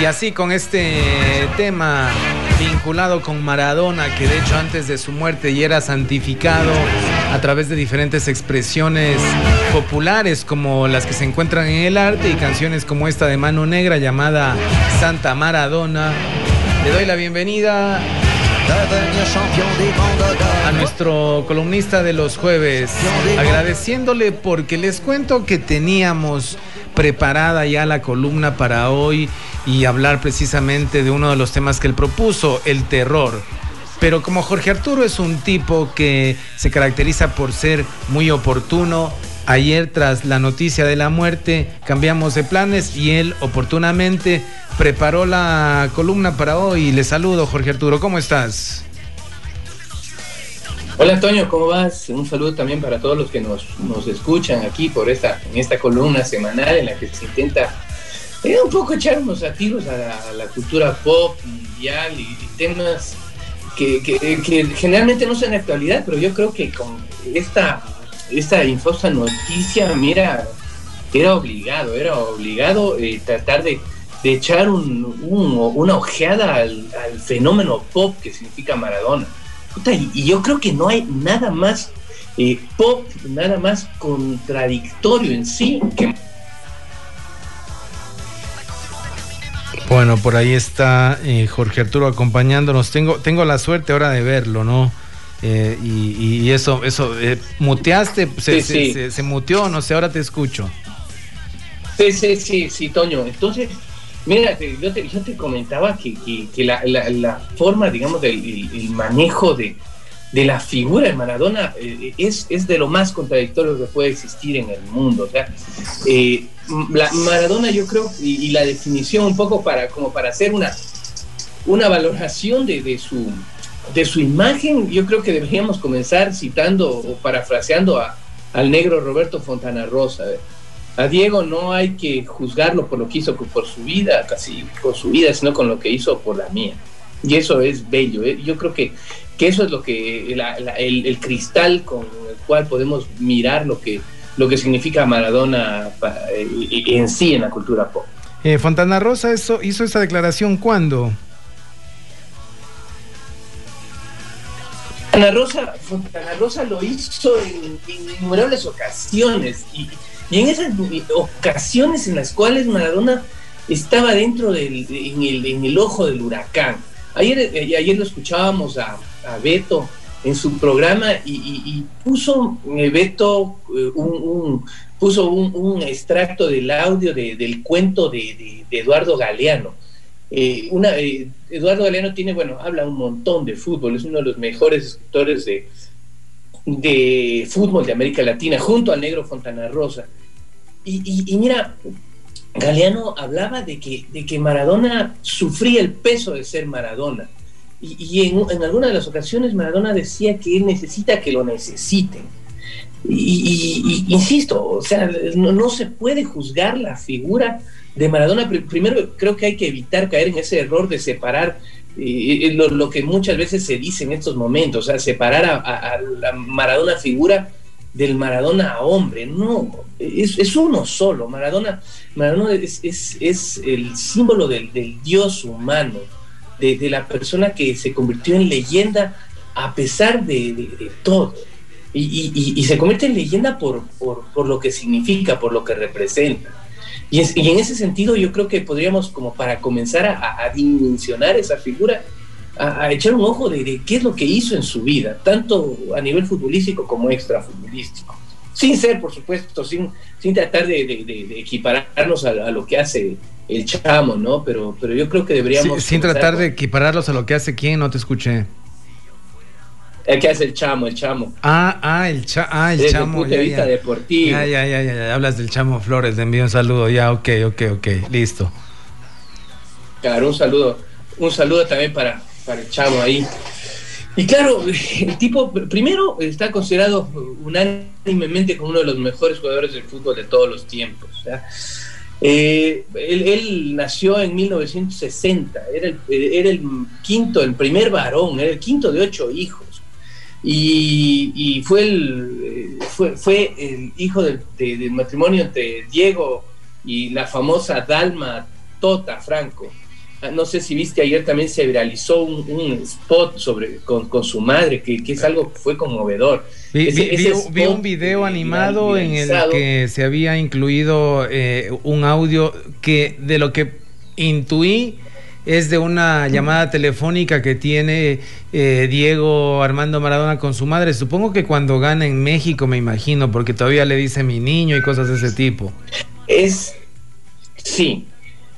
Y así con este tema vinculado con Maradona, que de hecho antes de su muerte ya era santificado a través de diferentes expresiones populares como las que se encuentran en el arte y canciones como esta de Mano Negra llamada Santa Maradona. Le doy la bienvenida a nuestro columnista de los jueves, agradeciéndole porque les cuento que teníamos preparada ya la columna para hoy y hablar precisamente de uno de los temas que él propuso, el terror. Pero como Jorge Arturo es un tipo que se caracteriza por ser muy oportuno, ayer tras la noticia de la muerte cambiamos de planes y él oportunamente preparó la columna para hoy. Le saludo, Jorge Arturo, ¿cómo estás? Hola Antonio, ¿cómo vas? Un saludo también para todos los que nos, escuchan aquí por esta, en esta columna semanal en la que se intenta eh, un poco echar unos tiros a la, cultura pop mundial y temas que, generalmente no son de actualidad, pero yo creo que con esta, esta infosa noticia, mira, era obligado, era obligado eh, tratar de, echar una ojeada al, fenómeno pop que significa Maradona. Y, yo creo que no hay nada más eh, pop, nada más contradictorio en sí que Bueno, por ahí está eh, Jorge Arturo acompañándonos. Tengo, tengo la suerte ahora de verlo, ¿no? Eh, y, eso, eso, eh, muteaste, se, Se, muteó, no sé, ahora te escucho. Sí, sí, sí, sí, Toño. Entonces, mira, yo te, yo te comentaba que, la, forma, digamos, del manejo de, de la figura de Maradona eh, es, es de lo más contradictorio que puede existir en el mundo. O sea, eh, la Maradona yo creo, y, la definición un poco para, como para hacer una, una valoración de, de, su, de su imagen, yo creo que deberíamos comenzar citando o parafraseando a, al negro Roberto Fontana Rosa. A Diego no hay que juzgarlo por lo que hizo por su vida, casi por su vida, sino con lo que hizo por la mía. Y eso es bello. ¿eh? Yo creo que que eso es lo que el, cristal con el cual podemos mirar lo que lo que significa Maradona eh, en sí en la cultura pop. Eh, Fontana Rosa eso, hizo esa declaración cuándo? Fontana Rosa, Fontana Rosa lo hizo en, innumerables ocasiones y, en esas ocasiones en las cuales Maradona estaba dentro del en el, en el ojo del huracán. Ayer, eh, ayer lo escuchábamos a, a Beto en su programa y, puso eh, Beto eh, un, puso un, extracto del audio del cuento de, Eduardo Galeano. Eh, una, Eduardo Galeano tiene, bueno, habla un montón de fútbol, es uno de los mejores escritores de, de fútbol de América Latina, junto al negro Fontana Rosa. Y, mira, Galeano hablaba de que, de que Maradona sufría el peso de ser Maradona y, en, en algunas de las ocasiones Maradona decía que él necesita que lo necesiten. Y, insisto, o sea, no, se puede juzgar la figura de Maradona. Primero, creo que hay que evitar caer en ese error de separar lo, que muchas veces se dice en estos momentos, o sea, separar a, la Maradona figura del Maradona hombre. No, es, uno solo. Maradona, Maradona es, el símbolo del, Dios humano de, la persona que se convirtió en leyenda a pesar de, todo. Y, se convierte en leyenda por, lo que significa, por lo que representa. Y, en ese sentido yo creo que podríamos, como para comenzar a, dimensionar esa figura, a, echar un ojo de, qué es lo que hizo en su vida, tanto a nivel futbolístico como extrafutbolístico. Sin ser, por supuesto, sin, sin tratar de, equipararnos a, lo que hace el chamo, ¿no? Pero, pero yo creo que deberíamos... sin tratar de equipararlos a lo que hace quién, no te escuché. El que hace el chamo, el chamo. Ah, ah, el, cha ah, el chamo. Desde punto de vista deportivo. Ya, ya, ya, ya, hablas del chamo Flores, le envío un saludo, ya, ok, ok, ok, listo. Claro, un saludo, un saludo también para, para el chamo ahí. Y claro, el tipo, primero, está considerado unánimemente como uno de los mejores jugadores del fútbol de todos los tiempos. Eh, él, nació en 1960, era el, era el, quinto, el primer varón, era el quinto de ocho hijos. Y, fue, el, fue, fue el hijo del, matrimonio entre Diego y la famosa Dalma Tota Franco. no sé si viste ayer también se viralizó un, spot sobre con, su madre, que, es algo que fue conmovedor. Vi, vi, un video animado en el que se había incluido eh, un audio que de lo que intuí es de una llamada telefónica que tiene eh, Diego Armando Maradona con su madre. Supongo que cuando gana en México, me imagino, porque todavía le dice mi niño y cosas de ese tipo. Es, sí,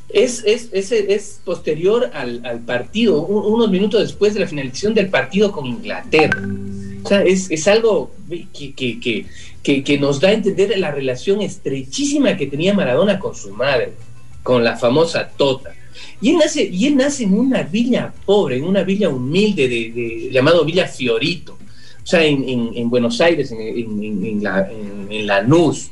es, es, es, es posterior al, partido, unos minutos después de la finalización del partido con Inglaterra. O sea, es, es algo que, que, que, que, nos da a entender la relación estrechísima que tenía Maradona con su madre, con la famosa Tota. Y él nace, y él nace en una villa pobre, en una villa humilde de, llamado Villa Fiorito, o sea, en, en, en Buenos Aires, en, en la, en, Lanús.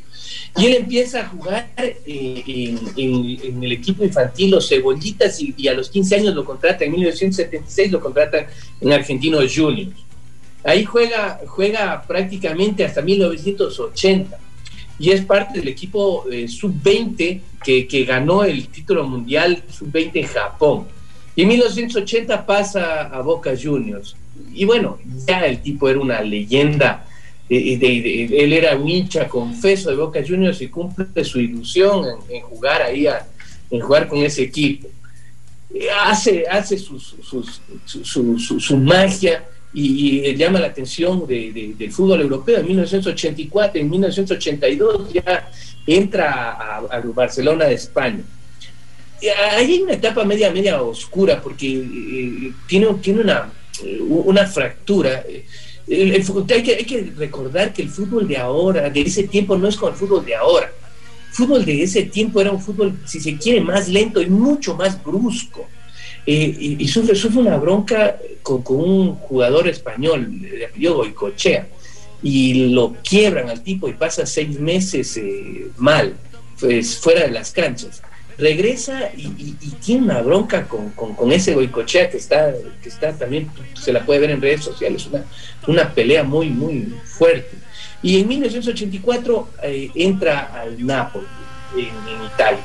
Y él empieza a jugar eh, en, el equipo infantil Los Cebollitas y, a los 15 años lo contrata, en 1976 lo contrata en Argentinos Juniors. Ahí juega, juega prácticamente hasta 1980 y es parte del equipo eh, sub-20 que, que, ganó el título mundial sub-20 en Japón. Y en 1980 pasa a Boca Juniors. Y bueno, ya el tipo era una leyenda. De, él era un hincha confeso de Boca Juniors y cumple su ilusión en, jugar ahí, en jugar con ese equipo. Hace, hace su, su magia y, llama la atención de, del fútbol europeo. En 1984, en 1982 ya entra a, Barcelona de España. Ahí hay una etapa media, media oscura porque eh, tiene, tiene una, una fractura. hay, que, hay que recordar que el fútbol de ahora, de ese tiempo, no es como el fútbol de ahora. El fútbol de ese tiempo era un fútbol, si se quiere, más lento y mucho más brusco eh, y, sufre, sufre, una bronca con, un jugador español de apellido Goicochea y lo quiebran al tipo y pasa seis meses eh, mal, pues fuera de las canchas. Regresa y, tiene una bronca con, con, ese Goicochea que está, que está también, se la puede ver en redes sociales, una, una pelea muy, muy fuerte. Y en 1984 eh, entra al Napoli, en Italia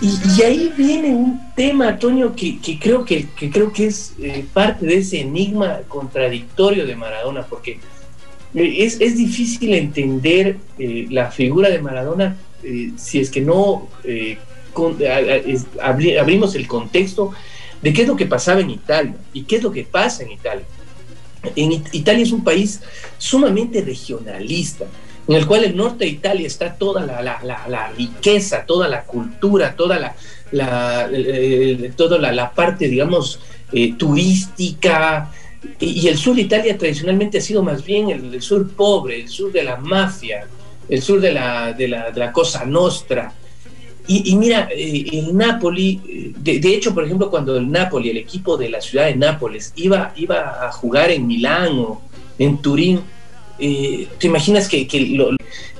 y, ahí viene un tema, Antonio, que, creo, que, creo que es eh, parte de ese enigma contradictorio de Maradona, porque eh, es, difícil entender eh, la figura de Maradona si es que no abrimos el contexto de qué es lo que pasaba en Italia y qué es lo que pasa en Italia. Italia es un país sumamente regionalista en el cual el norte de Italia está toda la, riqueza, toda la cultura, toda la, toda la, parte, digamos, eh, turística. Y, el sur de Italia tradicionalmente ha sido más bien el, sur pobre, el sur de la mafia, el sur de la, de la, cosa nostra. Y, mira, eh, el Napoli, de, de, hecho, por ejemplo, cuando el Napoli, el equipo de la ciudad de Nápoles, iba, iba a jugar en Milán o en Turín, eh, ¿te imaginas que,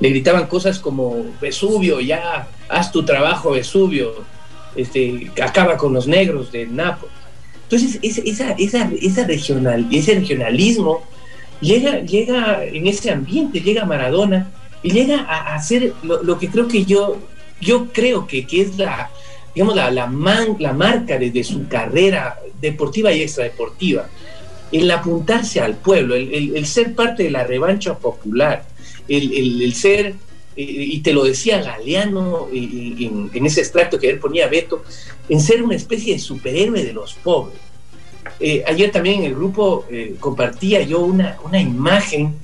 le gritaban cosas como Vesubio, ya, haz tu trabajo, Vesubio, este, acaba con los negros de Nápoles? Entonces, esa, esa, esa regional, ese regionalismo llega, llega en ese ambiente, llega Maradona y llega a, hacer lo, que creo que yo, yo creo que, que es la, digamos, la, la, la marca de, de su carrera deportiva y extradeportiva el apuntarse al pueblo, el, ser parte de la revancha popular, el, ser, eh, y te lo decía Galeano eh, en, ese extracto que él ponía Beto, en ser una especie de superhéroe de los pobres. Eh, ayer también en el grupo compartía yo una, una imagen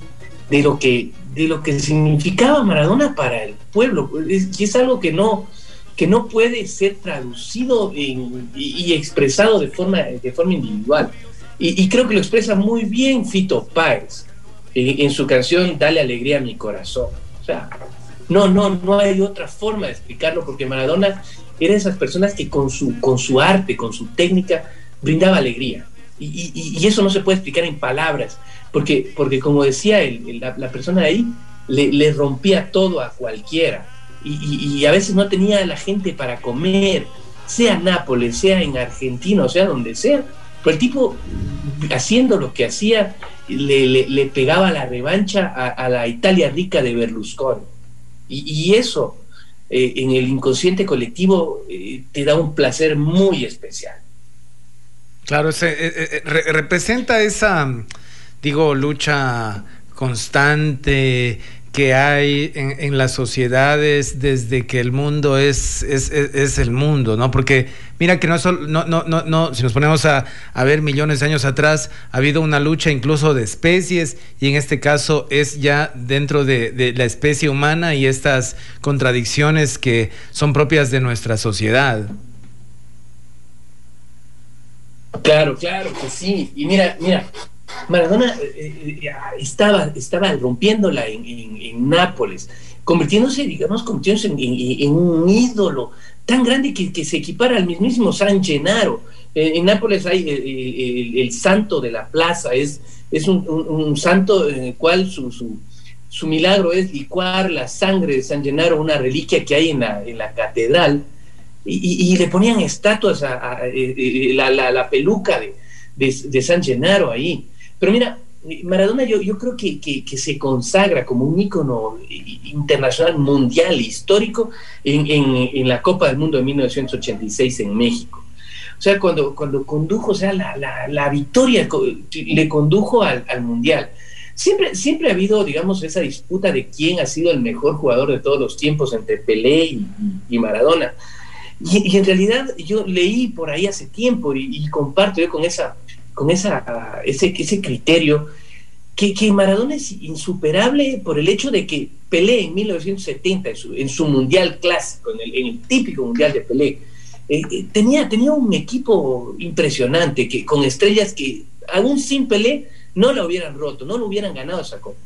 de lo, que, de lo que significaba Maradona para el pueblo, y es algo que no, que no puede ser traducido y, expresado de forma, de forma individual. Y, creo que lo expresa muy bien Fito Páez en, su canción Dale alegría a mi corazón. O sea, no, no, no hay otra forma de explicarlo porque Maradona era de esas personas que con su, con su arte, con su técnica, brindaba alegría. Y, eso no se puede explicar en palabras, porque, porque como decía la, persona ahí, le, le, rompía todo a cualquiera. Y, a veces no tenía la gente para comer, sea en Nápoles, sea en Argentina, o sea donde sea pero el tipo, haciendo lo que hacía, le, pegaba la revancha a, la Italia rica de Berlusconi. Y, eso, eh, en el inconsciente colectivo eh, te da un placer muy especial. Claro, se, representa esa, digo, lucha constante, que hay en, las sociedades desde que el mundo es, es, el mundo, ¿no? Porque mira que no, solo, no, no, no, no, si nos ponemos a, ver millones de años atrás, ha habido una lucha incluso de especies y en este caso es ya dentro de, de la especie humana y estas contradicciones que son propias de nuestra sociedad. Claro, claro que sí. Y mira, mira, Maradona eh, eh, eh, estaba, estaba rompiéndola en, Nápoles, convirtiéndose, digamos, convirtiéndose en, un ídolo tan grande que, se equipara al mismísimo San Gennaro. En, Nápoles hay el, santo de la plaza, es, es un, santo en el cual su, su, milagro es licuar la sangre de San Gennaro, una reliquia que hay en la, en la catedral, y, le ponían estatuas a, la, peluca de, de San Gennaro ahí. Pero mira, Maradona yo, yo creo que, se consagra como un ícono internacional, mundial, histórico en, la Copa del Mundo de 1986 en México. O sea, cuando, cuando condujo, o sea, la, victoria le condujo al, Mundial. Siempre, siempre ha habido, digamos, esa disputa de quién ha sido el mejor jugador de todos los tiempos entre Pelé y, Maradona. Y, en realidad yo leí por ahí hace tiempo y, comparto yo con esa con ese, ese criterio, que, que, Maradona es insuperable por el hecho de que Pelé en 1970, en su, mundial clásico, en el, típico mundial de Pelé, eh, eh, tenía, tenía un equipo impresionante, que, con estrellas que aún sin Pelé no la hubieran roto, no lo hubieran ganado esa copa.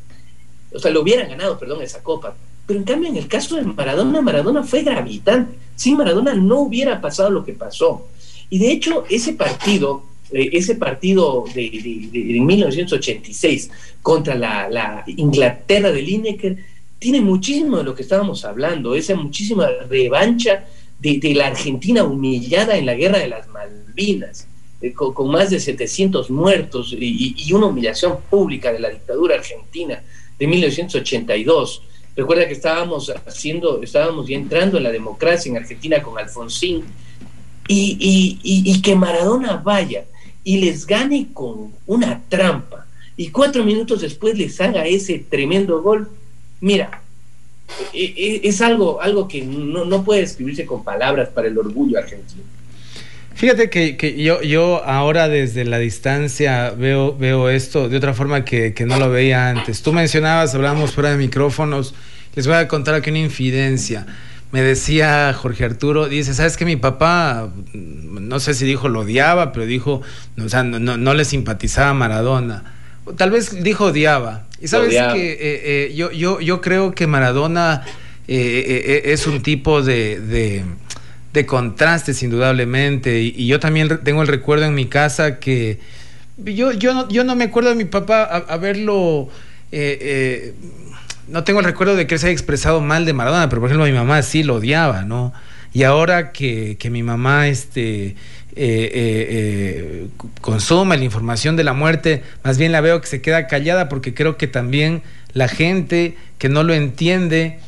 O sea, lo hubieran ganado, perdón, esa copa. Pero en cambio, en el caso de Maradona, Maradona fue gravitante. Sin Maradona no hubiera pasado lo que pasó. Y de hecho, ese partido eh, ese partido de, 1986 contra la, Inglaterra de Lineker tiene muchísimo de lo que estábamos hablando, esa muchísima revancha de, la Argentina humillada en la guerra de las Malvinas, eh, con, más de 700 muertos y, una humillación pública de la dictadura argentina de 1982. Recuerda que estábamos haciendo, estábamos ya entrando en la democracia en Argentina con Alfonsín y que Maradona vaya y les gane con una trampa y cuatro minutos después les haga ese tremendo gol, mira, e, e, es algo, algo que no, puede escribirse con palabras para el orgullo argentino. Fíjate que, yo, yo ahora desde la distancia veo, veo esto de otra forma que, que no lo veía antes. Tú mencionabas, hablábamos fuera de micrófonos, les voy a contar aquí una infidencia me decía Jorge Arturo, dice, ¿sabes que mi papá, no sé si dijo lo odiaba, pero dijo, o sea, no, le simpatizaba a Maradona? Tal vez dijo odiaba. Y sabes que eh, eh, yo, yo, yo creo que Maradona eh, es un tipo de, de, contrastes, indudablemente. Y, yo también tengo el recuerdo en mi casa que yo, yo, no, yo no me acuerdo de mi papá haberlo no tengo el recuerdo de que se haya expresado mal de Maradona, pero por ejemplo mi mamá sí lo odiaba, ¿no? Y ahora que, mi mamá este, eh, eh, eh, consume la información de la muerte, más bien la veo que se queda callada porque creo que también la gente que no lo entiende,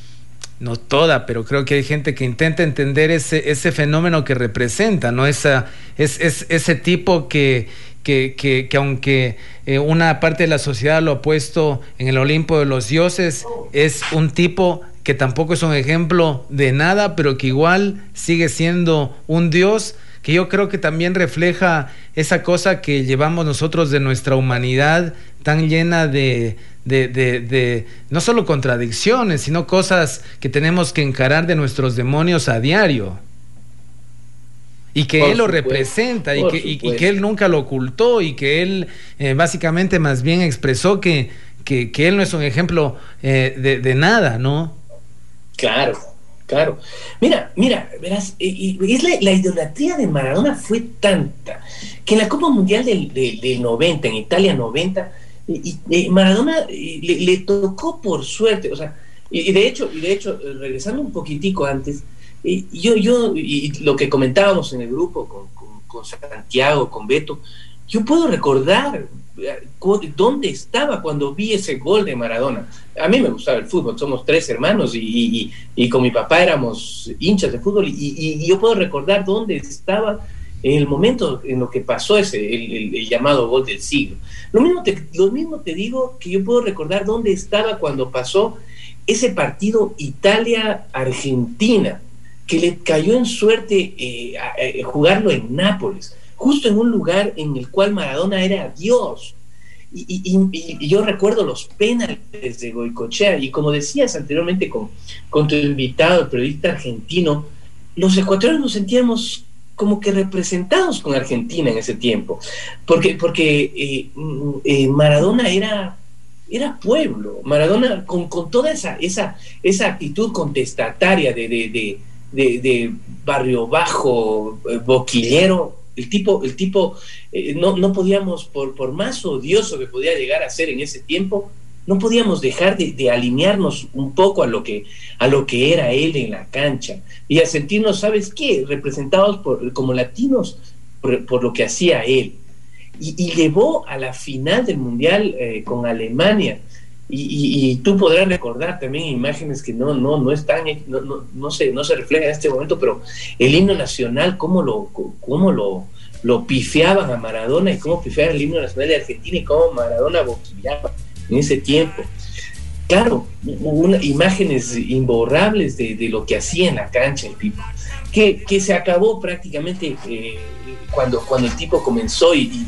no toda, pero creo que hay gente que intenta entender ese, ese fenómeno que representa, ¿no? Esa, es, es ese tipo que, que, que, que aunque eh, una parte de la sociedad lo ha puesto en el Olimpo de los dioses, es un tipo que tampoco es un ejemplo de nada, pero que igual sigue siendo un dios que yo creo que también refleja esa cosa que llevamos nosotros de nuestra humanidad tan llena de, de, de, de, no solo contradicciones, sino cosas que tenemos que encarar de nuestros demonios a diario. Y que él lo representa y que, y, que, él nunca lo ocultó y que él eh, básicamente más bien expresó que, que, él no es un ejemplo eh, de, nada, ¿no? Claro, claro. Mira, mira, verás, es la, idolatría de Maradona fue tanta que en la Copa Mundial del, del, 90, en Italia 90, y, Maradona le, le, tocó por suerte, o sea, y, de hecho, y de hecho, regresando un poquitico antes, y yo, yo, y lo que comentábamos en el grupo con, con, Santiago, con Beto, yo puedo recordar eh, dónde estaba cuando vi ese gol de Maradona. A mí me gustaba el fútbol, somos tres hermanos y, con mi papá éramos hinchas de fútbol y, yo puedo recordar dónde estaba en el momento en lo que pasó ese, el, llamado gol del siglo. Lo mismo, te, lo mismo te digo que yo puedo recordar dónde estaba cuando pasó ese partido Italia-Argentina, que le cayó en suerte eh, eh, jugarlo en Nápoles justo en un lugar en el cual Maradona era Dios. Y, yo recuerdo los penales de Goicochea, y como decías anteriormente con, con tu invitado, el periodista argentino, los ecuatorianos nos sentíamos como que representados con Argentina en ese tiempo, porque, porque eh, eh, Maradona era, era pueblo, Maradona con, con toda esa, esa, esa actitud contestataria de, de, de barrio bajo, eh, boquillero, el tipo, el tipo eh, no, no, podíamos, por, por más odioso que podía llegar a ser en ese tiempo, no podíamos dejar de, alinearnos un poco a lo, que, a lo que era él en la cancha y a sentirnos, ¿sabes qué?, representados por, como latinos por, lo que hacía él. Y, llevó a la final del Mundial eh, con Alemania. Y, tú podrás recordar también imágenes que no, no, no están, no, no, no, se, no se reflejan en este momento, pero el himno nacional, cómo lo, cómo lo, lo pifiaban a Maradona y cómo pifiaban el himno nacional de Argentina y cómo Maradona boquillaba en ese tiempo. Claro, hubo imágenes imborrables de, de, lo que hacía en la cancha el tipo, que, que se acabó prácticamente eh, cuando, cuando el tipo comenzó y,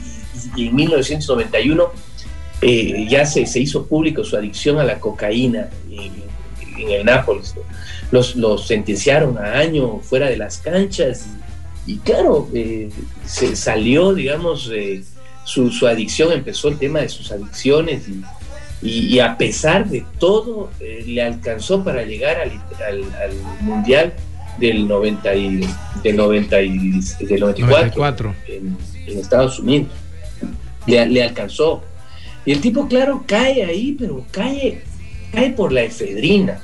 y en 1991 eh, ya se, se, hizo público su adicción a la cocaína en, el Nápoles. Los, los, sentenciaron a año fuera de las canchas y, claro, eh, se salió, digamos, eh, su, su, adicción, empezó el tema de sus adicciones y, a pesar de todo le alcanzó para llegar al, al, Mundial del 90 y, del 90 y, del 94, En, en, Estados Unidos. Le, le alcanzó y el tipo, claro, cae ahí, pero cae, cae por la efedrina,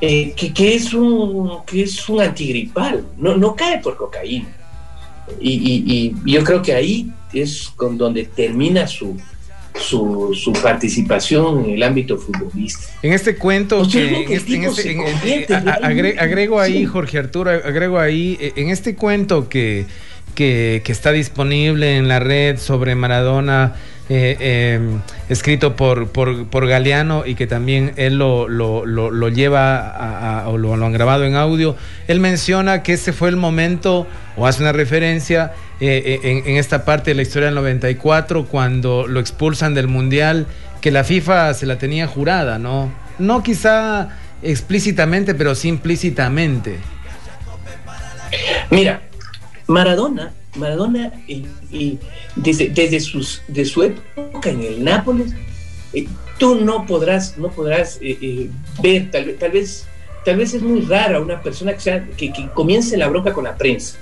eh, que, es un, que es un antigripal, no, no cae por cocaína. Y, yo creo que ahí es con donde termina su, su, participación en el ámbito futbolístico. En este cuento, agrego ahí, Jorge Arturo, agrego ahí, eh, en este cuento que, que, que está disponible en la red sobre Maradona, eh, em, escrito por, por, Galeano y que también él lo, lo, lleva o lo, han grabado en audio, él menciona que ese fue el momento, o hace una referencia eh, eh, en, esta parte de la historia del 94, cuando lo expulsan del Mundial, que la FIFA se la tenía jurada, ¿no? No quizá explícitamente, pero sí implícitamente. Mira, Maradona Maradona, y, desde, desde sus, de su época en el Nápoles, eh, tú no podrás, no podrás eh, eh, ver, tal, tal, vez, tal vez es muy rara una persona que, sea, que, comience la bronca con la prensa.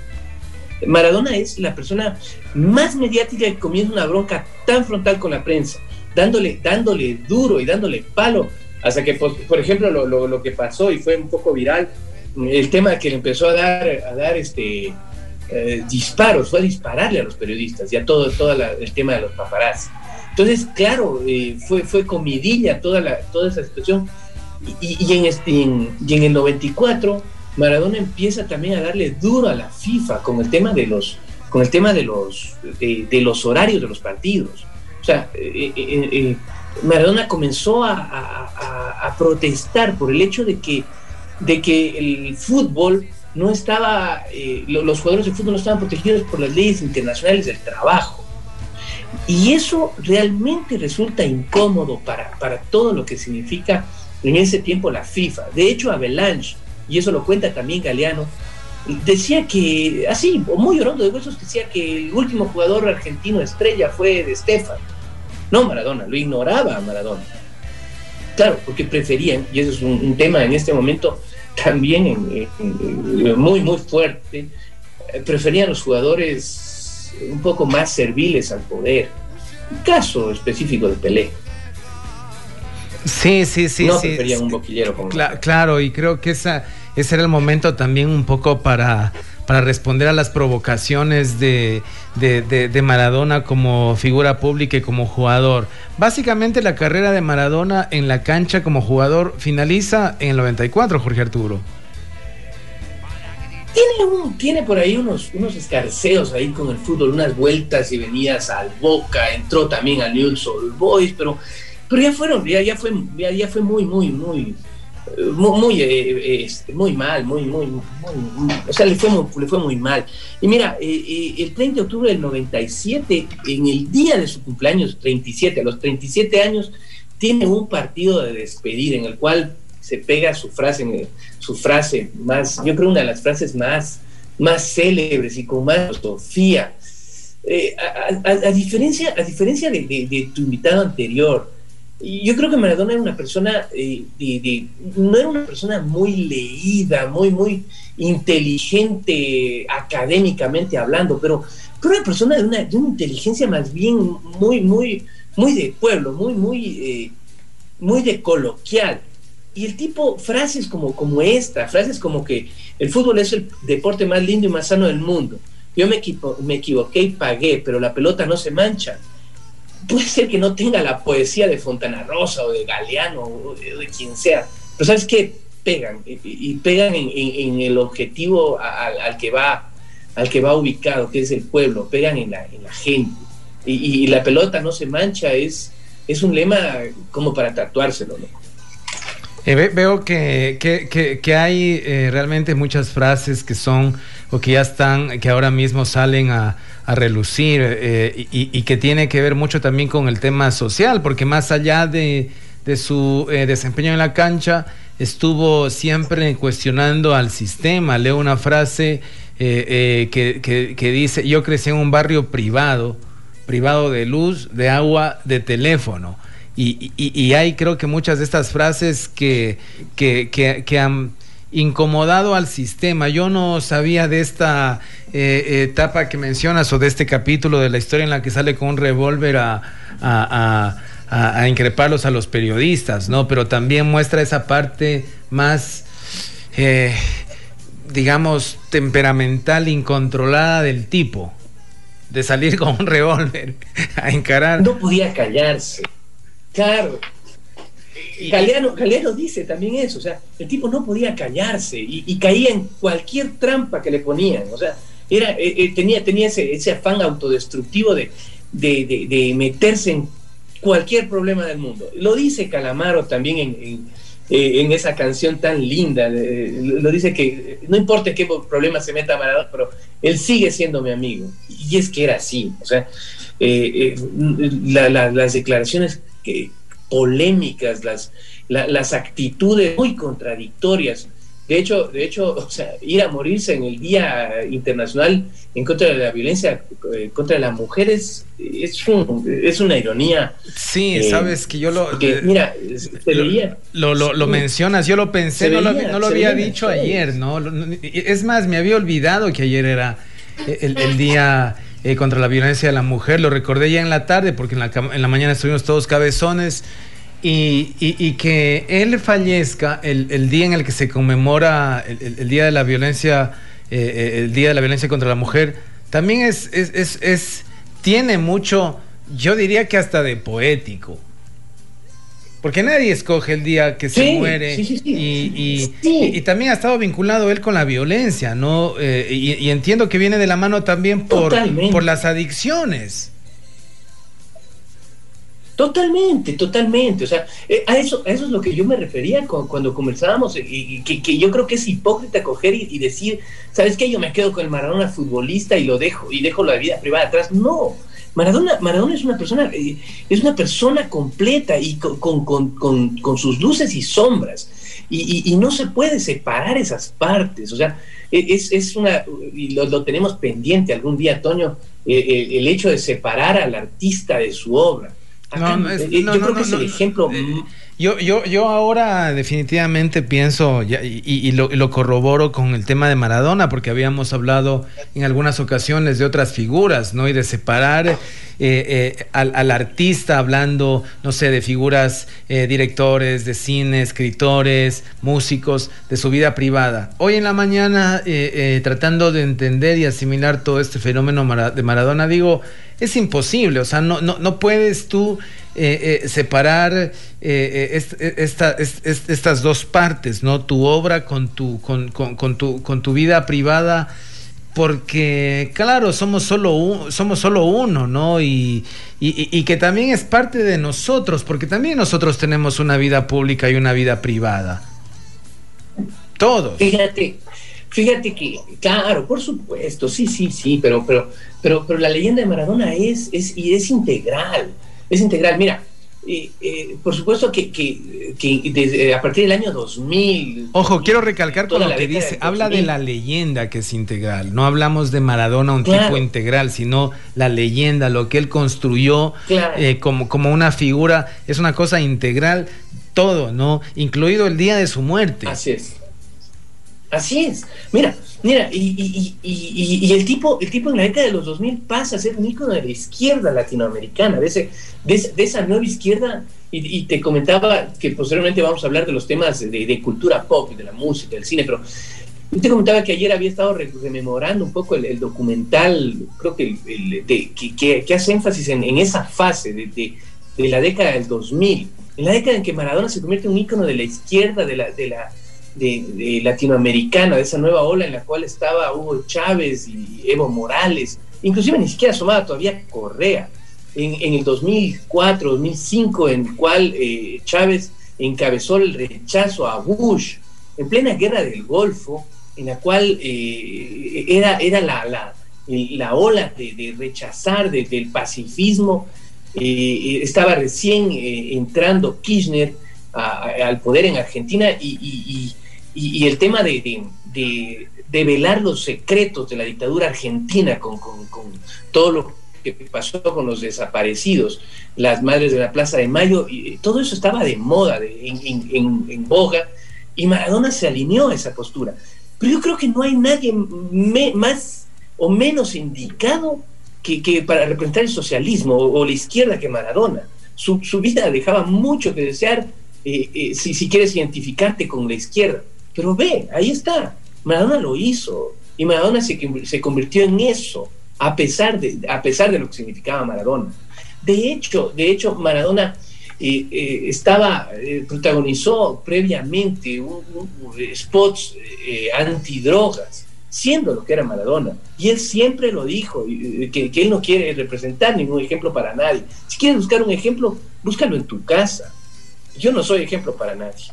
Maradona es la persona más mediática que comienza una bronca tan frontal con la prensa, dándole, dándole duro y dándole palo, hasta que, por, por ejemplo, lo, lo, lo, que pasó y fue un poco viral, el tema que le empezó a dar, a dar este, eh, disparos, fue a dispararle a los periodistas y a todo, el tema de los paparazzi. Entonces, claro, eh, fue, fue comidilla toda, toda esa situación. Y, en este, en, el 94, Maradona empieza también a darle duro a la FIFA con el tema de los, con el tema de los, de, los horarios de los partidos. O sea, eh, Maradona comenzó a, a, a, protestar por el hecho de que, de que el fútbol no estaba, eh, los jugadores de fútbol no estaban protegidos por las leyes internacionales del trabajo. Y eso realmente resulta incómodo para, para todo lo que significa en ese tiempo la FIFA. De hecho, Avalanche, y eso lo cuenta también Galeano, decía que, así, muy llorando de huesos, decía que el último jugador argentino estrella fue de Stefan. No Maradona, lo ignoraba Maradona. Claro, porque preferían, y eso es un tema en este momento también muy, muy fuerte, eh, preferían los jugadores un poco más serviles al poder. caso específico de Pelé. Sí, sí, sí. No sí, preferían un boquillero como Claro, y creo que esa, ese era el momento también un poco para, para responder a las provocaciones de, de, Maradona como figura pública y como jugador. Básicamente la carrera de Maradona en la cancha como jugador finaliza en el 94, Jorge Arturo. Tiene, un, tiene por ahí unos, unos escarceos ahí con el fútbol, unas vueltas y venidas al Boca, entró también al Newell's Old Boys, pero, pero ya fueron, ya, ya, fue, ya, fue muy, muy, muy, muy, eh, este, muy mal, muy, muy, muy, o sea, le fue, le fue muy mal. Y mira, eh, eh, el 30 de octubre del 97, en el día de su cumpleaños, 37, a los 37 años, tiene un partido de despedida en el cual se pega su frase, su frase más, yo creo una de las frases más, más célebres y con más filosofía. a, diferencia, a diferencia de tu invitado anterior, yo creo que Maradona era una persona, eh, no era una persona muy leída, muy, muy inteligente académicamente hablando, pero, pero una persona de una, de una inteligencia más bien muy, muy, muy de pueblo, muy, muy, eh, muy de coloquial. Y el tipo, frases como, como esta, frases como que el fútbol es el deporte más lindo y más sano del mundo. Yo me, me equivoqué y pagué, pero la pelota no se mancha puede ser que no tenga la poesía de Fontana Rosa o de Galeano o de, quien sea, pero ¿sabes qué? Pegan y, pegan en, el objetivo al, que va, al que va ubicado, que es el pueblo, pegan en la, gente. Y, la pelota no se mancha, es, es un lema como para tatuárselo, ¿no? Eh, veo que, que, hay eh, realmente muchas frases que son o que ya están, que ahora mismo salen a, a relucir eh, y, que tiene que ver mucho también con el tema social, porque más allá de, de su desempeño en la cancha, estuvo siempre cuestionando al sistema. Leo una frase que, que dice, yo crecí en un barrio privado, privado de luz, de agua, de teléfono. Y, hay creo que muchas de estas frases que, que, han incomodado al sistema. Yo no sabía de esta eh, etapa que mencionas o de este capítulo de la historia en la que sale con un revólver a, a, increparlos a los periodistas, ¿no? Pero también muestra esa parte más, eh, digamos, temperamental, incontrolada del tipo, de salir con un revólver a encarar. No podía callarse. Claro. Galeano, Galeano dice también eso, o sea, el tipo no podía callarse y, caía en cualquier trampa que le ponían, o sea, era, eh, eh, tenía, tenía ese, ese, afán autodestructivo de, de, meterse en cualquier problema del mundo. Lo dice Calamaro también en, eh, esa canción tan linda, lo dice que no importa qué problema se meta Maradona, pero él sigue siendo mi amigo. Y es que era así, o sea, las declaraciones que, polémicas, las, las actitudes muy contradictorias. De hecho, de hecho, o sea, ir a morirse en el Día Internacional en contra de la violencia eh, contra las mujeres es, es una ironía. Sí, eh, sabes que yo lo. mira, Lo, lo, mencionas, yo lo pensé, no, lo, había dicho ayer, ¿no? Es más, me había olvidado que ayer era el, el día eh, contra la violencia de la mujer. Lo recordé ya en la tarde porque en la, en la mañana estuvimos todos cabezones. Y, y, que él fallezca el, el, día en el que se conmemora el, día de la violencia, eh, eh, el día de la violencia contra la mujer, también es, es, es, es, tiene mucho, yo diría que hasta de poético. Porque nadie escoge el día que se muere y, también ha estado vinculado él con la violencia, ¿no? Eh, y, entiendo que viene de la mano también por, por las adicciones. Totalmente, totalmente. O sea, eh, a, eso, eso es lo que yo me refería cuando conversábamos, y, que, que, yo creo que es hipócrita coger y, decir, ¿sabes qué? Yo me quedo con el Maradona futbolista y lo dejo, y dejo la vida privada atrás. No, Maradona, Maradona es una persona, eh, es una persona completa y con, sus luces y sombras. Y, no se puede separar esas partes. O sea, e, es, una, y lo, tenemos pendiente algún día, Toño, eh, el, hecho de separar al artista de su obra. Eh, yo creo que es el ejemplo. Yo, yo, yo ahora definitivamente pienso y, lo, corroboro con el tema de Maradona, porque habíamos hablado en algunas ocasiones de otras figuras, ¿no? Y de separar al, artista hablando, no sé, de figuras, directores de cine, escritores, músicos, de su vida privada. Hoy en la mañana, tratando de entender y asimilar todo este fenómeno de Maradona, digo, es imposible, o sea, no, no, no puedes tú eh, eh, separar eh, estas dos partes, ¿no? Tu obra con tu, con, tu, con tu vida privada, porque, claro, somos solo, somos solo uno, ¿no? Y, y, que también es parte de nosotros, porque también nosotros tenemos una vida pública y una vida privada. Todos. Fíjate, Fíjate que, claro, por supuesto, sí, sí, sí, pero, pero, pero, pero la leyenda de Maradona es, es, y es integral, es integral. Mira, eh, eh, por supuesto que, desde, a partir del año 2000... Ojo, quiero recalcar con lo que dice, habla de la leyenda que es integral, no hablamos de Maradona, un tipo integral, sino la leyenda, lo que él construyó eh, como, como una figura, es una cosa integral, todo, ¿no? Incluido el día de su muerte. Así es. Así es. Mira, mira, y, el, tipo, el tipo en la década de los 2000 pasa a ser un ícono de la izquierda latinoamericana, de, ese, de, esa nueva izquierda. Y, te comentaba que posteriormente vamos a hablar de los temas de, cultura pop, de la música, del cine, pero yo te comentaba que ayer había estado rememorando un poco el, documental, creo que, que, hace énfasis en, esa fase de, la década del 2000, en la década en que Maradona se convierte en un ícono de la izquierda, de la, de la de, latinoamericana, de esa nueva ola en la cual estaba Hugo Chávez y Evo Morales, inclusive ni siquiera asomaba todavía Correa. En, el 2004, 2005, en el cual eh, Chávez encabezó el rechazo a Bush, en plena guerra del Golfo, en la cual eh, era, era la, la, la ola de, rechazar del pacifismo, eh, estaba recién entrando Kirchner al poder en Argentina y, y, el tema de, de, velar los secretos de la dictadura argentina con, todo lo que pasó con los desaparecidos, las madres de la Plaza de Mayo, y todo eso estaba de moda, en, boga, y Maradona se alineó a esa postura. Pero yo creo que no hay nadie más o menos indicado que, para representar el socialismo o, la izquierda que Maradona. Su, su, vida dejaba mucho que desear eh, eh, si, si quieres identificarte con la izquierda. Pero ve, ahí está. Maradona lo hizo. Y Maradona se, se convirtió en eso, a pesar, de, a pesar de lo que significaba Maradona. De hecho, de hecho Maradona eh, eh, estaba, protagonizó previamente un, spots antidrogas, siendo lo que era Maradona. Y él siempre lo dijo, que, que él no quiere representar ningún ejemplo para nadie. Si quieres buscar un ejemplo, búscalo en tu casa. Yo no soy ejemplo para nadie.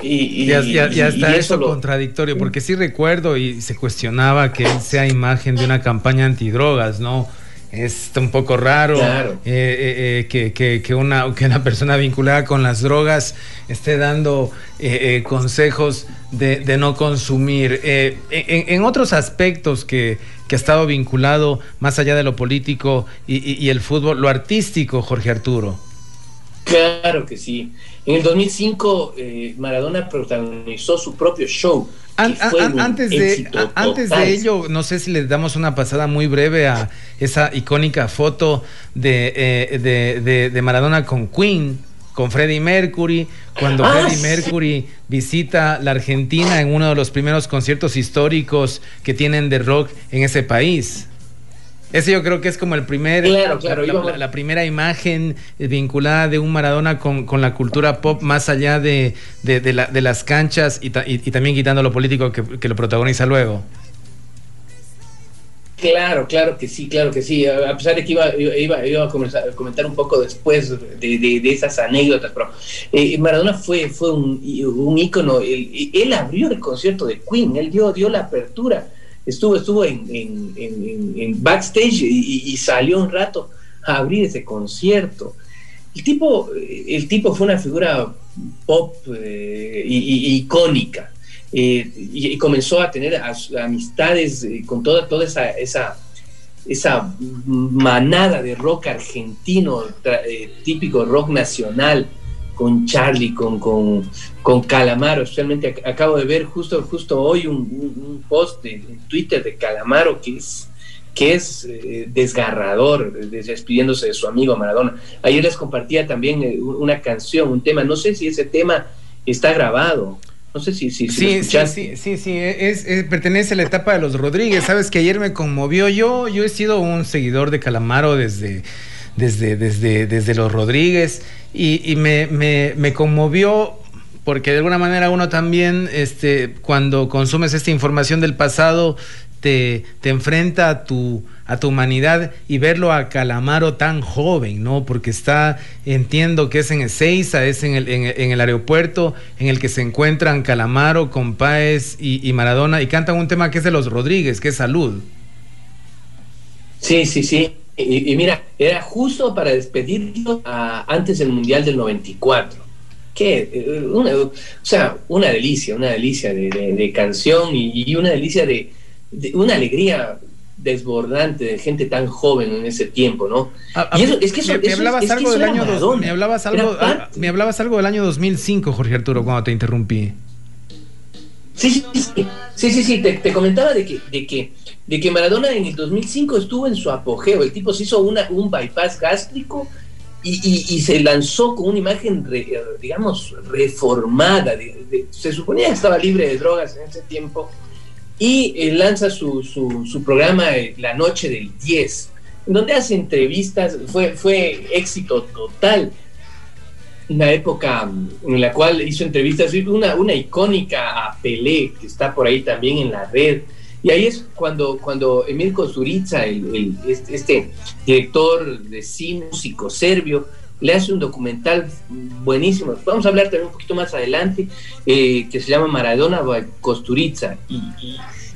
Y, ya, está eso contradictorio, porque sí recuerdo y se cuestionaba que él sea imagen de una campaña antidrogas, ¿no? Es un poco raro eh, eh, eh, que, una, que una persona vinculada con las drogas esté dando consejos de, no consumir. En, otros aspectos que, ha estado vinculado, más allá de lo político y el fútbol, lo artístico, Jorge Arturo. Claro que sí. En el 2005 eh, Maradona protagonizó su propio show. antes de, antes de ello, no sé si les damos una pasada muy breve a esa icónica foto de, eh, de, Maradona con Queen, con Freddie Mercury, cuando ah, Freddie Mercury visita la Argentina en uno de los primeros conciertos históricos que tienen de rock en ese país. Ese yo creo que es como el primer, la, primera imagen vinculada de un Maradona con, la cultura pop más allá de, las canchas y, también quitando lo político que, lo protagoniza luego. Claro, claro que sí, claro que sí. A pesar de que iba, iba, a, comentar un poco después de, esas anécdotas, pero eh, Maradona fue, fue un, un ícono. Él, él, abrió el concierto de Queen, él dio, dio la apertura estuvo, estuvo en, backstage y, salió un rato a abrir ese concierto. El tipo, el tipo fue una figura pop eh, y, icónica eh, y, comenzó a tener amistades eh, con toda, toda esa, esa, esa manada de rock argentino, típico rock nacional con Charlie, con, con, con Calamaro. Especialmente acabo de ver justo, justo hoy un, post en Twitter de Calamaro que es, que es eh, desgarrador, despidiéndose de su amigo Maradona. Ayer les compartía también eh, una canción, un tema, no sé si ese tema está grabado. No sé si, si, sí, sí, sí, sí, sí, es, pertenece a la etapa de los Rodríguez. Sabes que ayer me conmovió. Yo, yo he sido un seguidor de Calamaro desde, desde, desde, desde los Rodríguez y, me, me, me conmovió porque de alguna manera uno también, este, cuando consumes esta información del pasado, te, te, enfrenta a tu, a tu humanidad y verlo a Calamaro tan joven, ¿no? Porque está, entiendo que es en Ezeiza, es en el, en, el aeropuerto en el que se encuentran Calamaro, Compáez y, y, Maradona y cantan un tema que es de los Rodríguez, que es Salud. Sí, sí, sí. Y, mira, era justo para despedirlo antes del Mundial del 94 que eh, o sea, una delicia, una delicia de, canción y, una delicia de, una alegría desbordante de gente tan joven en ese tiempo, ¿no? y eso, es que eso, me, hablabas algo del año me hablabas algo, ah, me hablabas algo del año 2005, Jorge Arturo, cuando te interrumpí. Sí, sí, sí, sí, Te, comentaba de que, de que, de que Maradona en el 2005 estuvo en su apogeo. El tipo se hizo una, un bypass gástrico y, se lanzó con una imagen, digamos, reformada. se suponía que estaba libre de drogas en ese tiempo y eh, lanza su, su, programa eh, La Noche del 10, donde hace entrevistas, fue, fue éxito total. Una época mm, en la cual hizo entrevistas, una, una icónica a Pelé, que está por ahí también en la red. Y ahí es cuando, cuando Emil Kusturica, el, este, este, director de cine, músico serbio, le hace un documental buenísimo. Vamos a hablar también un poquito más adelante, eh, que se llama Maradona Kosturica, y,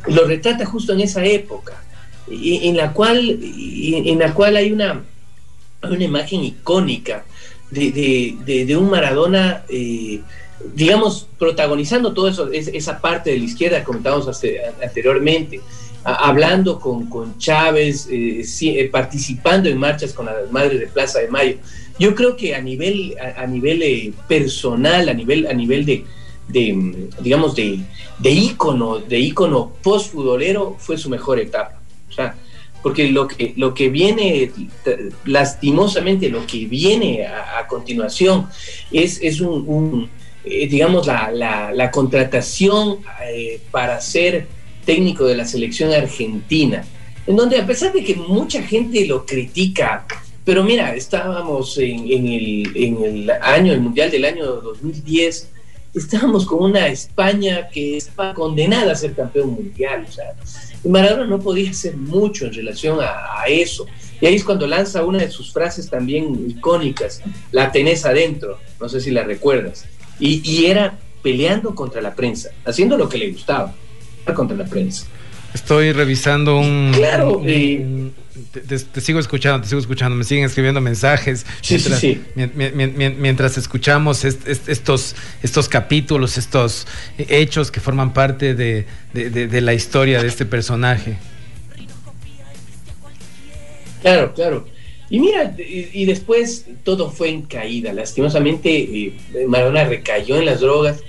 lo retrata justo en esa época, en la cual, en la cual hay una, una imagen icónica de, un Maradona. Eh, digamos, protagonizando todo eso, esa parte de la izquierda comentábamos anteriormente, hablando con, con Chávez, eh, eh, participando en marchas con las madres de Plaza de Mayo. Yo creo que a nivel, a, nivel eh, personal, a nivel, a nivel de, digamos, de, de ícono, de ícono post-futbolero, fue su mejor etapa. O sea, porque lo que, lo que viene, lastimosamente, lo que viene a, continuación es, es un eh, digamos, la, la, contratación eh, para ser técnico de la selección argentina, en donde a pesar de que mucha gente lo critica, pero mira, estábamos en, en, el, en el año, el Mundial del año 2010, estábamos con una España que estaba condenada a ser campeón mundial. O sea, Maradona no podía hacer mucho en relación a, a, eso. Y ahí es cuando lanza una de sus frases también icónicas, la tenés adentro, no sé si la recuerdas. Y, era peleando contra la prensa, haciendo lo que le gustaba, contra la prensa. Estoy revisando un. Claro. Te, sigo escuchando, te sigo escuchando, me siguen escribiendo mensajes. Sí, mientras, sí, mientras escuchamos estos, estos capítulos, estos hechos que forman parte de, de, la historia de este personaje. Claro, claro. Y mira, y, después todo fue en caída. Lastimosamente, eh, Maradona recayó en las drogas.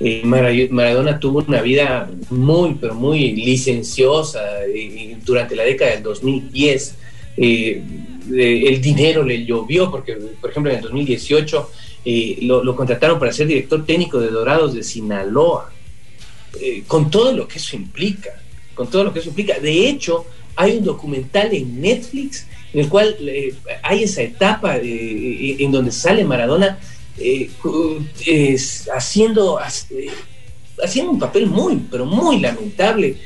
Eh, Maradona tuvo una vida muy, pero muy licenciosa eh, durante la década del 2010. el dinero le llovió porque, por ejemplo, en el 2018 lo, lo, contrataron para ser director técnico de Dorados de Sinaloa, con todo lo que eso implica, con todo lo que eso implica. De hecho, hay un documental en Netflix en el cual eh, hay esa etapa eh, en donde sale Maradona eh, haciendo, haciendo un papel muy, pero muy lamentable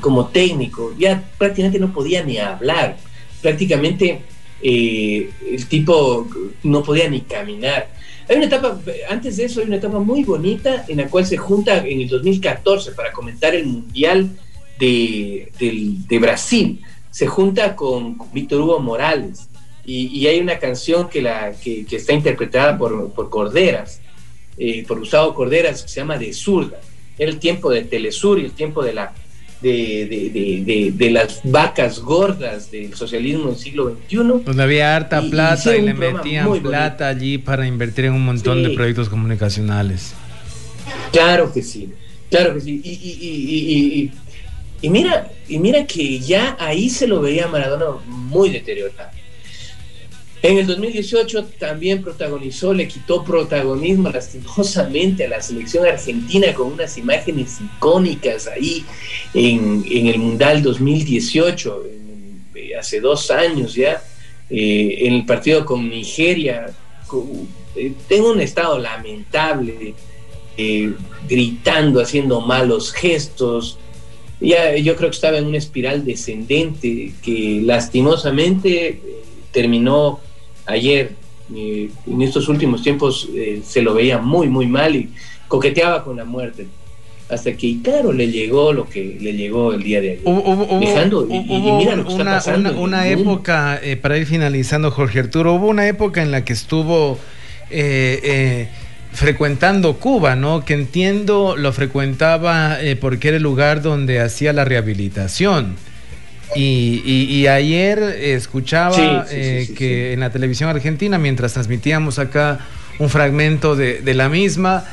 como técnico. Ya prácticamente no podía ni hablar, prácticamente el tipo no podía ni caminar. Hay una etapa, antes de eso hay una etapa muy bonita en la cual se junta en el 2014 para comentar el Mundial de, de Brasil se junta con, Víctor Hugo Morales y, hay una canción que, la, que, está interpretada por, por Corderas, eh, por Gustavo Corderas, que se llama De Zurda. Era el tiempo de Telesur y el tiempo de, la, de, de, las vacas gordas del socialismo del siglo XXI. Donde había harta plata y, le metían plata allí para invertir en un montón de proyectos comunicacionales. Claro que sí, claro que sí. y Y mira, y mira que ya ahí se lo veía Maradona muy deteriorado. En el 2018 también protagonizó, le quitó protagonismo lastimosamente a la selección argentina con unas imágenes icónicas ahí en, el Mundial 2018, hace dos años ya, eh, en el partido con Nigeria. Eh, tengo un estado lamentable, eh, gritando, haciendo malos gestos. Ya, yo creo que estaba en una espiral descendente que lastimosamente terminó ayer, eh, en estos últimos tiempos eh, se lo veía muy, muy mal y coqueteaba con la muerte. Hasta que, claro, le llegó lo que le llegó el día de ayer. Hubo, una, una, época, eh, para ir finalizando, Jorge Arturo, hubo una época en la que estuvo frecuentando Cuba, ¿no? Que entiendo lo frecuentaba porque era el lugar donde hacía la rehabilitación y, ayer escuchaba eh, que en la televisión argentina, mientras transmitíamos acá un fragmento de, la misma,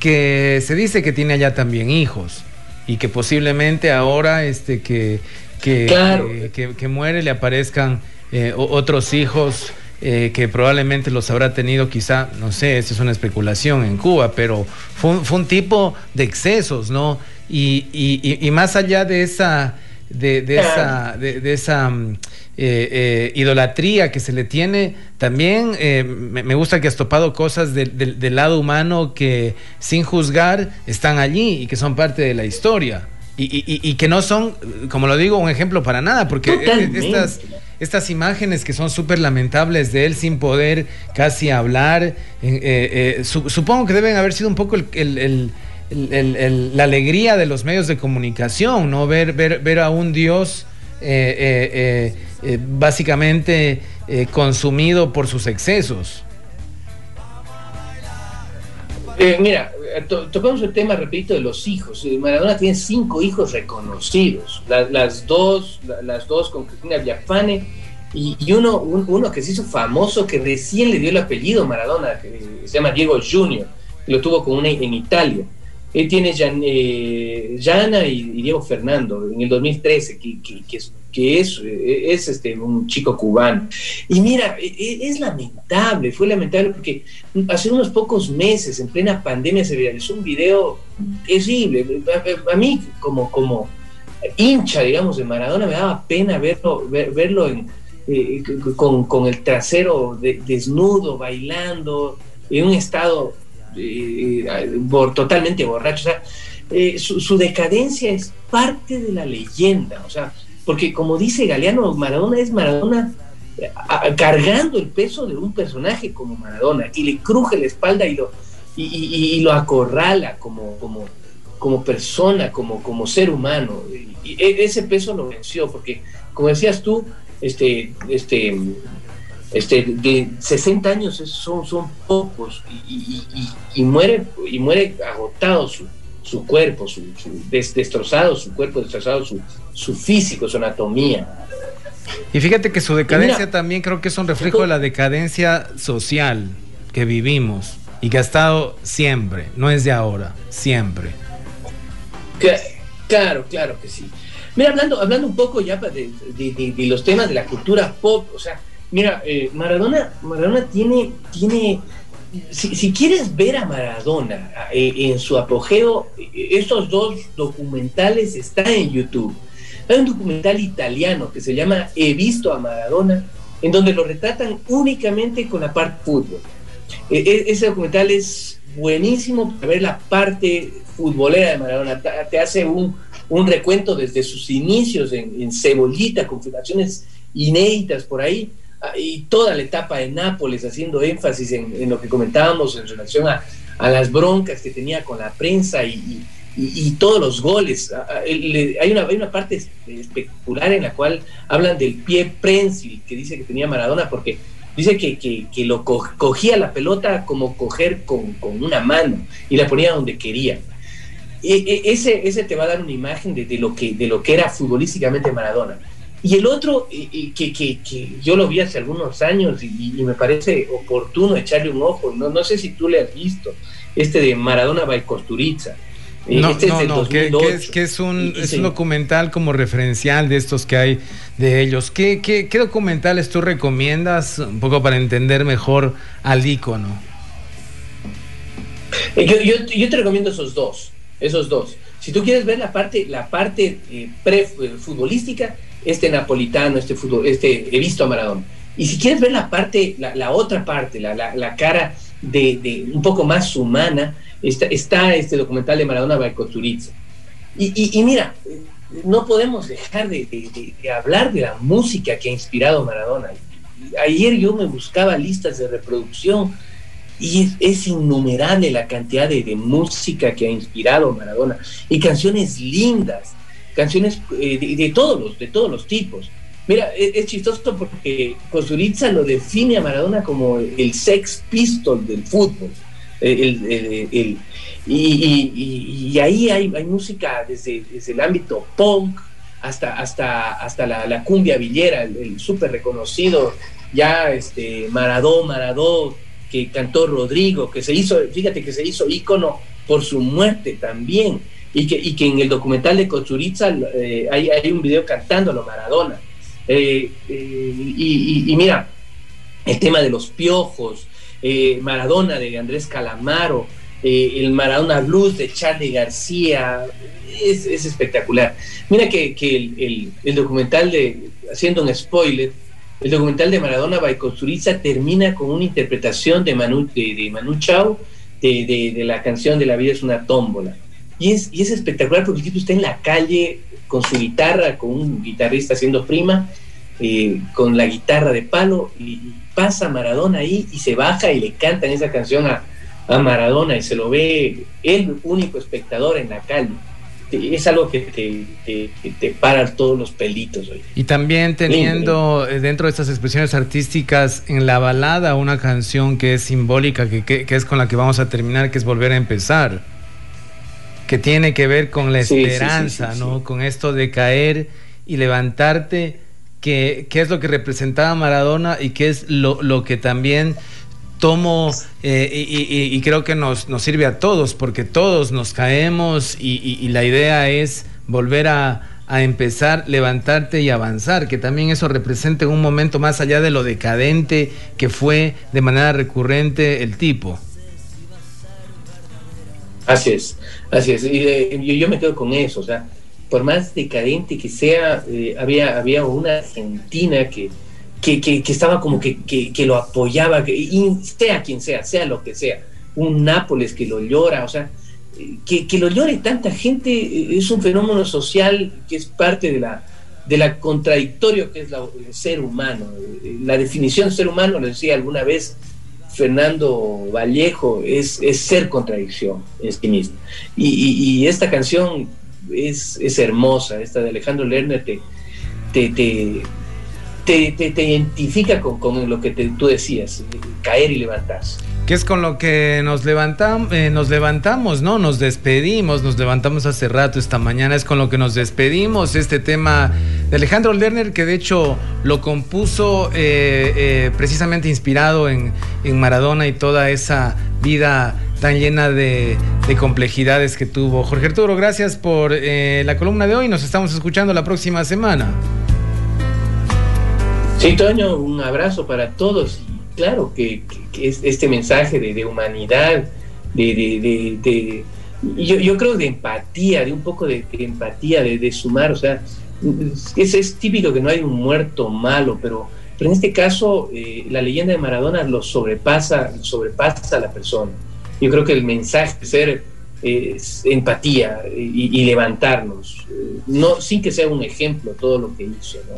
que se dice que tiene allá también hijos y que posiblemente ahora este, que, que, muere le aparezcan eh, otros hijos. Eh, que probablemente los habrá tenido quizá, no sé, esa es una especulación en Cuba, pero fue un, tipo de excesos, ¿no? y más allá de esa de, esa, de, esa mm, eh, eh, idolatría que se le tiene, también eh, me, gusta que has topado cosas del lado humano que sin juzgar están allí y que son parte de la historia. Y, que no son, como lo digo, un ejemplo para nada, porque estas, estas imágenes que son súper lamentables de él sin poder casi hablar, supongo que deben haber sido un poco el la alegría de los medios de comunicación, ¿no? Ver, ver, ver a un Dios eh, eh, eh, básicamente consumido por sus excesos. mira, tocamos el tema, repito, de los hijos. Maradona tiene cinco hijos reconocidos, las, dos, las dos con Cristina Biafane y, uno, uno que se hizo famoso, que recién le dio el apellido Maradona, que se llama Diego Junior, lo tuvo con una en Italia. Él tiene Jan, eh, y, Diego Fernando en el 2013, que, es, es, este, un chico cubano. Y mira, e, e, es, lamentable, fue lamentable porque hace unos pocos meses, en plena pandemia, se viralizó un video terrible. A, mí, como, como hincha, digamos, de Maradona, me daba pena verlo, verlo eh, con, el trasero desnudo, bailando, en un estado eh, totalmente borracho. Eh, su, decadencia es parte de la leyenda, o sea, porque como dice Galeano, Maradona es Maradona eh, cargando el peso de un personaje como Maradona y le cruje la espalda y lo, y, lo acorrala como, como, como persona, como, como ser humano. Y, e, ese peso lo venció, porque como decías tú, este, este, este, de 60 años son, son pocos y, muere, y muere agotado su, su cuerpo, su, destrozado su cuerpo, destrozado su, su físico, su anatomía. Y fíjate que su decadencia también creo que es un reflejo de la decadencia social que vivimos y que ha estado siempre, no es de ahora, siempre. Claro, claro que sí. Mira, hablando, hablando un poco ya de, de los temas de la cultura pop, o sea, Mira, eh, Maradona, Maradona tiene, tiene si, quieres ver a Maradona eh, en su apogeo, estos dos documentales están en YouTube. Hay un documental italiano que se llama He visto a Maradona, en donde lo retratan únicamente con la parte fútbol. E, e, ese documental es buenísimo para ver la parte futbolera de Maradona. Te hace un, recuento desde sus inicios en, en Cebollita, con filmaciones inéditas por ahí, y toda la etapa de Nápoles, haciendo énfasis en, lo que comentábamos en relación a, las broncas que tenía con la prensa y, todos los goles. Hay una, hay una parte espectacular en la cual hablan del pie prensil que dice que tenía Maradona, porque dice que, que, lo cogía la pelota como coger con, una mano y la ponía donde quería. E, e, ese, ese te va a dar una imagen de, de, lo, que, de lo que era futbolísticamente Maradona. Y el otro, que, que, que, yo lo vi hace algunos años y, me parece oportuno echarle un ojo, no, no sé si tú le has visto, este de Maradona by Costuriza. No, este no, no, que, es, un, es un documental como referencial de estos que hay de ellos. ¿Qué, qué, qué documentales tú recomiendas un poco para entender mejor al ícono? Eh, yo, yo, yo, te recomiendo esos dos, esos dos. Si tú quieres ver la parte, la parte eh, pre-futbolística, este napolitano, este fútbol, este he visto a Maradona. Y si quieres ver la parte, la, la otra parte, la, la, la cara de, de, un poco más humana, está, está este documental de Maradona Baikoturiza. Y, y, y, mira, no podemos dejar de, de, de, hablar de la música que ha inspirado Maradona. Ayer yo me buscaba listas de reproducción y es, es innumerable la cantidad de, música que ha inspirado Maradona y canciones lindas, canciones eh, de, todos los, de todos los tipos. Mira, es, es chistoso porque Kosturica lo define a Maradona como el sex pistol del fútbol. El, el, el, y, ahí hay, hay música desde, desde, el ámbito punk hasta, hasta, hasta la, la cumbia villera, el, súper reconocido ya este, Maradó, Maradó, que cantó Rodrigo, que se hizo, fíjate que se hizo ícono por su muerte también, y que, y que en el documental de Cochuriza eh, hay, hay, un video cantándolo Maradona. Eh, eh, y, y, mira, el tema de los piojos, eh, Maradona de Andrés Calamaro, eh, el Maradona Blues de Charlie García, es, es espectacular. Mira que, que el, el, el, documental de, haciendo un spoiler, el documental de Maradona Baikosturiza termina con una interpretación de Manu, de, de Manu Chao de, de, de, la canción de La vida es una tómbola. Y es, y es espectacular porque el tipo está en la calle con su guitarra, con un guitarrista haciendo prima, eh, con la guitarra de palo, y pasa Maradona ahí y se baja y le cantan esa canción a, a Maradona y se lo ve el único espectador en la calle es algo que te, te, te para todos los pelitos. Hoy. Y también teniendo Lindo. dentro de estas expresiones artísticas en la balada una canción que es simbólica, que, que, que, es con la que vamos a terminar, que es Volver a empezar, que tiene que ver con la esperanza, sí, sí, sí, ¿no? Con esto de caer y levantarte, que, que, es lo que representaba Maradona y que es lo, lo que también tomo eh, y, y, y, creo que nos, nos, sirve a todos porque todos nos caemos y, y la idea es volver a, a, empezar, levantarte y avanzar, que también eso represente un momento más allá de lo decadente que fue de manera recurrente el tipo. Así es, así es. Y eh, yo, yo, me quedo con eso, o sea, por más decadente que sea, eh, había, había una Argentina que, que, que, que estaba como que, que, lo apoyaba, y sea quien sea, sea lo que sea, un Nápoles que lo llora, o sea, que, que lo llore tanta gente eh, es un fenómeno social que es parte de la, de la contradictorio que es la, el ser humano. La definición de ser humano, lo decía alguna vez Fernando Vallejo, es, es ser contradicción en sí mismo. Y, y, y esta canción es, es, hermosa, esta de Alejandro Lerner te, te, te te, te, identifica con, con, lo que tú decías, caer y levantarse. Que es con lo que nos, levantam, eh, nos levantamos, ¿no? Nos despedimos, nos levantamos hace rato, esta mañana es con lo que nos despedimos. Este tema de Alejandro Lerner, que de hecho lo compuso eh, eh, precisamente inspirado en, en, Maradona y toda esa vida tan llena de, de complejidades que tuvo. Jorge Arturo, gracias por la columna de hoy. Nos estamos escuchando la próxima semana. Sí, Toño, un abrazo para todos. Claro que, este mensaje de, humanidad, de, yo, creo de empatía, de un poco de, empatía, de, sumar, o sea, es, es, típico que no hay un muerto malo, pero, en este caso eh, la leyenda de Maradona lo sobrepasa, sobrepasa a la persona. Yo creo que el mensaje de ser empatía y, levantarnos, no sin que sea un ejemplo todo lo que hizo. ¿no?